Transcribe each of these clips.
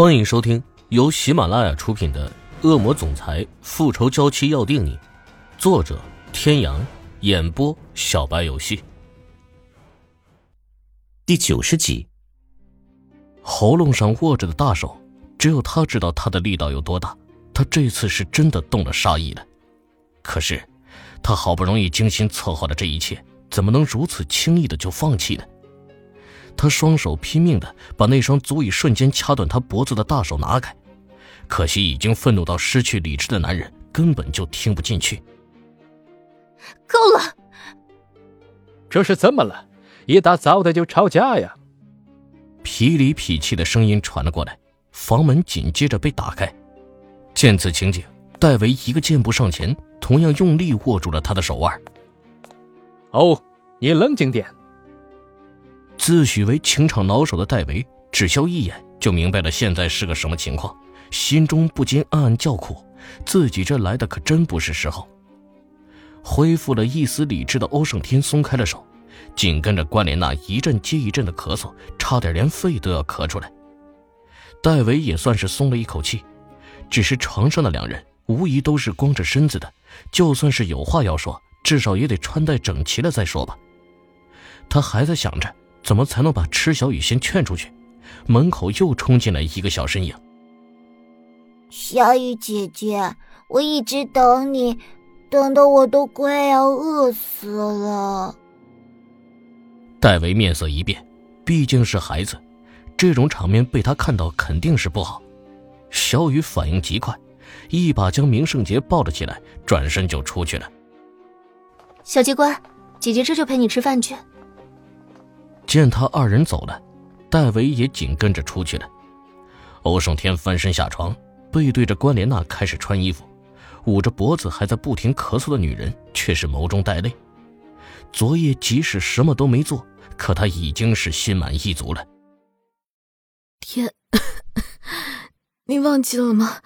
欢迎收听由喜马拉雅出品的《恶魔总裁复仇娇妻要定你》，作者：天阳，演播：小白游戏。第九十集，喉咙上握着的大手，只有他知道他的力道有多大。他这次是真的动了杀意了。可是，他好不容易精心策划的这一切，怎么能如此轻易的就放弃呢？他双手拼命的把那双足以瞬间掐断他脖子的大手拿开，可惜已经愤怒到失去理智的男人根本就听不进去。够了！这是怎么了？一大早的就吵架呀？痞里痞气的声音传了过来，房门紧接着被打开。见此情景，戴维一个箭步上前，同样用力握住了他的手腕。哦，你冷静点。自诩为情场老手的戴维，只消一眼就明白了现在是个什么情况，心中不禁暗暗叫苦：自己这来的可真不是时候。恢复了一丝理智的欧胜天松开了手，紧跟着关莲娜一阵接一阵的咳嗽，差点连肺都要咳出来。戴维也算是松了一口气，只是床上的两人无疑都是光着身子的，就算是有话要说，至少也得穿戴整齐了再说吧。他还在想着。怎么才能把池小雨先劝出去？门口又冲进来一个小身影。小雨姐姐，我一直等你，等的我都快要饿死了。戴维面色一变，毕竟是孩子，这种场面被他看到肯定是不好。小雨反应极快，一把将明圣杰抱了起来，转身就出去了。小机关，姐姐这就陪你吃饭去。见他二人走了，戴维也紧跟着出去了。欧胜天翻身下床，背对着关莲娜开始穿衣服，捂着脖子还在不停咳嗽的女人却是眸中带泪。昨夜即使什么都没做，可他已经是心满意足了。天，你忘记了吗？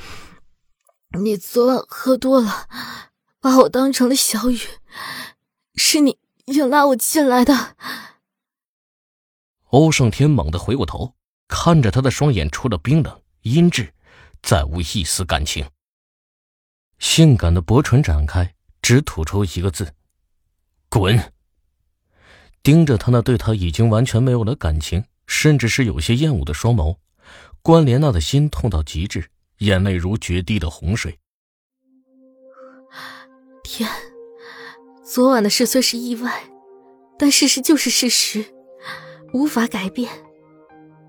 你昨晚喝多了，把我当成了小雨，是你。硬拉我进来的。欧胜天猛地回过头，看着他的双眼，除了冰冷、阴鸷，再无一丝感情。性感的薄唇展开，只吐出一个字：“滚。”盯着他那对他已经完全没有了感情，甚至是有些厌恶的双眸，关莲娜的心痛到极致，眼泪如决堤的洪水。天。昨晚的事虽是意外，但事实就是事实，无法改变。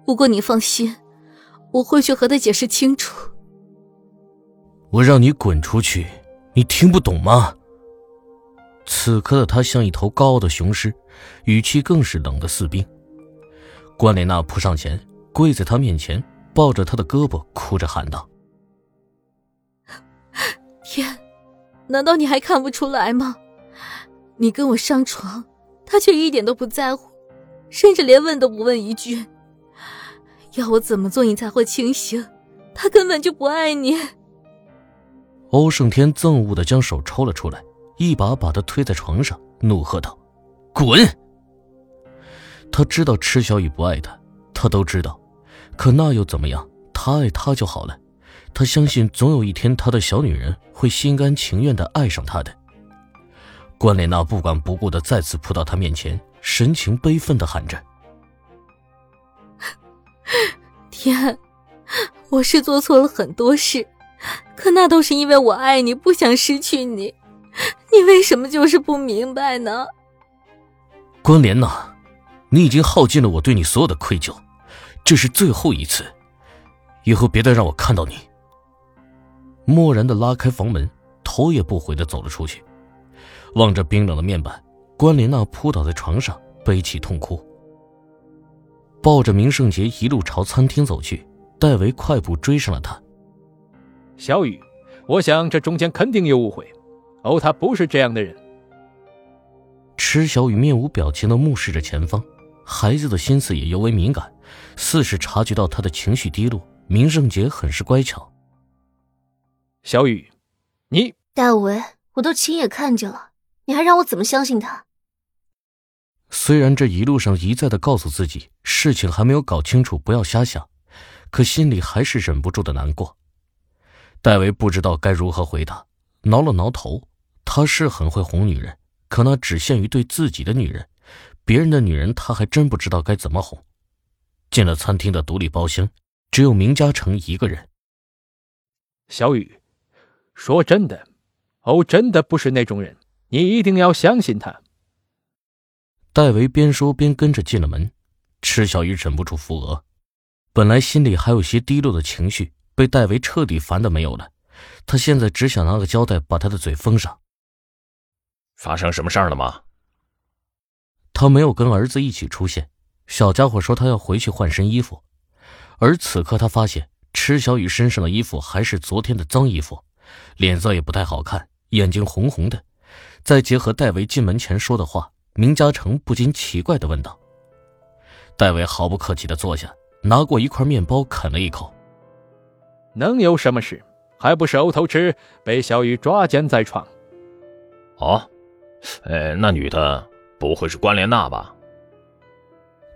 不过你放心，我会去和他解释清楚。我让你滚出去，你听不懂吗？此刻的他像一头高傲的雄狮，语气更是冷的似冰。关莲娜扑上前，跪在他面前，抱着他的胳膊，哭着喊道：“天，难道你还看不出来吗？”你跟我上床，他却一点都不在乎，甚至连问都不问一句。要我怎么做你才会清醒？他根本就不爱你。欧胜天憎恶的将手抽了出来，一把把他推在床上，怒喝道：“滚！”他知道池小雨不爱他，他都知道，可那又怎么样？他爱他就好了。他相信总有一天，他的小女人会心甘情愿的爱上他的。关莲娜不管不顾的再次扑到他面前，神情悲愤的喊着：“天，我是做错了很多事，可那都是因为我爱你，不想失去你。你为什么就是不明白呢？”关莲娜，你已经耗尽了我对你所有的愧疚，这是最后一次，以后别再让我看到你。漠然的拉开房门，头也不回的走了出去。望着冰冷的面板，关莲娜扑倒在床上，悲泣痛哭。抱着明圣杰一路朝餐厅走去，戴维快步追上了他。小雨，我想这中间肯定有误会，欧他不是这样的人。池小雨面无表情的目视着前方，孩子的心思也尤为敏感，似是察觉到他的情绪低落。明圣杰很是乖巧。小雨，你戴维，我都亲眼看见了。你还让我怎么相信他？虽然这一路上一再的告诉自己事情还没有搞清楚，不要瞎想，可心里还是忍不住的难过。戴维不知道该如何回答，挠了挠头。他是很会哄女人，可那只限于对自己的女人，别人的女人他还真不知道该怎么哄。进了餐厅的独立包厢，只有明嘉诚一个人。小雨，说真的，欧真的不是那种人，你一定要相信他。戴维边说边跟着进了门，池小雨忍不住扶额，本来心里还有些低落的情绪，被戴维彻底烦的没有了。他现在只想拿个胶带把他的嘴封上。发生什么事儿了吗？他没有跟儿子一起出现，小家伙说他要回去换身衣服，而此刻他发现池小雨身上的衣服还是昨天的脏衣服，脸色也不太好看，眼睛红红的。再结合戴维进门前说的话。明嘉诚不禁奇怪的问道：“戴维毫不客气的坐下，拿过一块面包啃了一口。能有什么事？还不是欧头吃被小雨抓奸在床？哦，呃，那女的不会是关莲娜吧？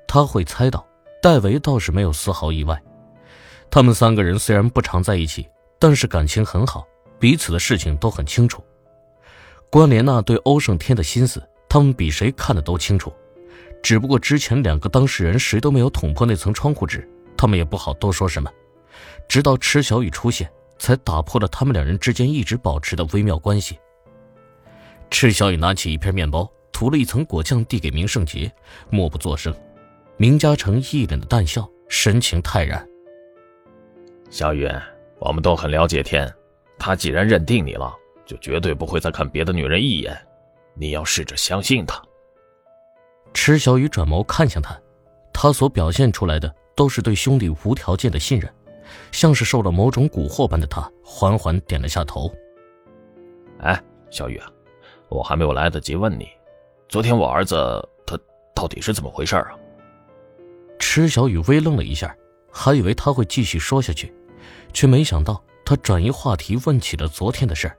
他会猜到，戴维倒是没有丝毫意外。他们三个人虽然不常在一起，但是感情很好，彼此的事情都很清楚。关莲娜对欧胜天的心思。”他们比谁看得都清楚，只不过之前两个当事人谁都没有捅破那层窗户纸，他们也不好多说什么。直到池小雨出现，才打破了他们两人之间一直保持的微妙关系。池小雨拿起一片面包，涂了一层果酱，递给明胜杰，默不作声。明嘉诚一脸的淡笑，神情泰然。小雨，我们都很了解天，他既然认定你了，就绝对不会再看别的女人一眼。你要试着相信他。池小雨转眸看向他，他所表现出来的都是对兄弟无条件的信任，像是受了某种蛊惑般的他缓缓点了下头。哎，小雨啊，我还没有来得及问你，昨天我儿子他到底是怎么回事啊？池小雨微愣了一下，还以为他会继续说下去，却没想到他转移话题问起了昨天的事儿。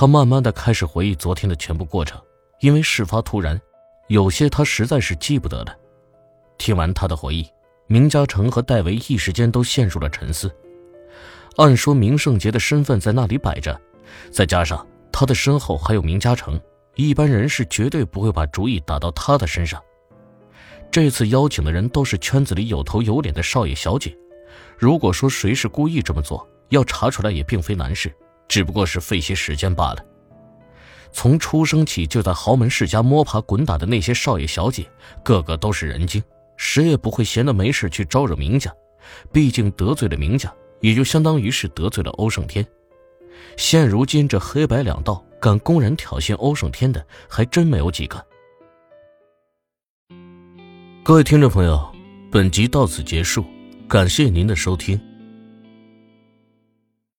他慢慢的开始回忆昨天的全部过程，因为事发突然，有些他实在是记不得了。听完他的回忆，明嘉诚和戴维一时间都陷入了沉思。按说明圣杰的身份在那里摆着，再加上他的身后还有明嘉诚，一般人是绝对不会把主意打到他的身上。这次邀请的人都是圈子里有头有脸的少爷小姐，如果说谁是故意这么做，要查出来也并非难事。只不过是费些时间罢了。从出生起就在豪门世家摸爬滚打的那些少爷小姐，个个都是人精，谁也不会闲得没事去招惹明家。毕竟得罪了明家，也就相当于是得罪了欧胜天。现如今这黑白两道敢公然挑衅欧胜天的，还真没有几个。各位听众朋友，本集到此结束，感谢您的收听。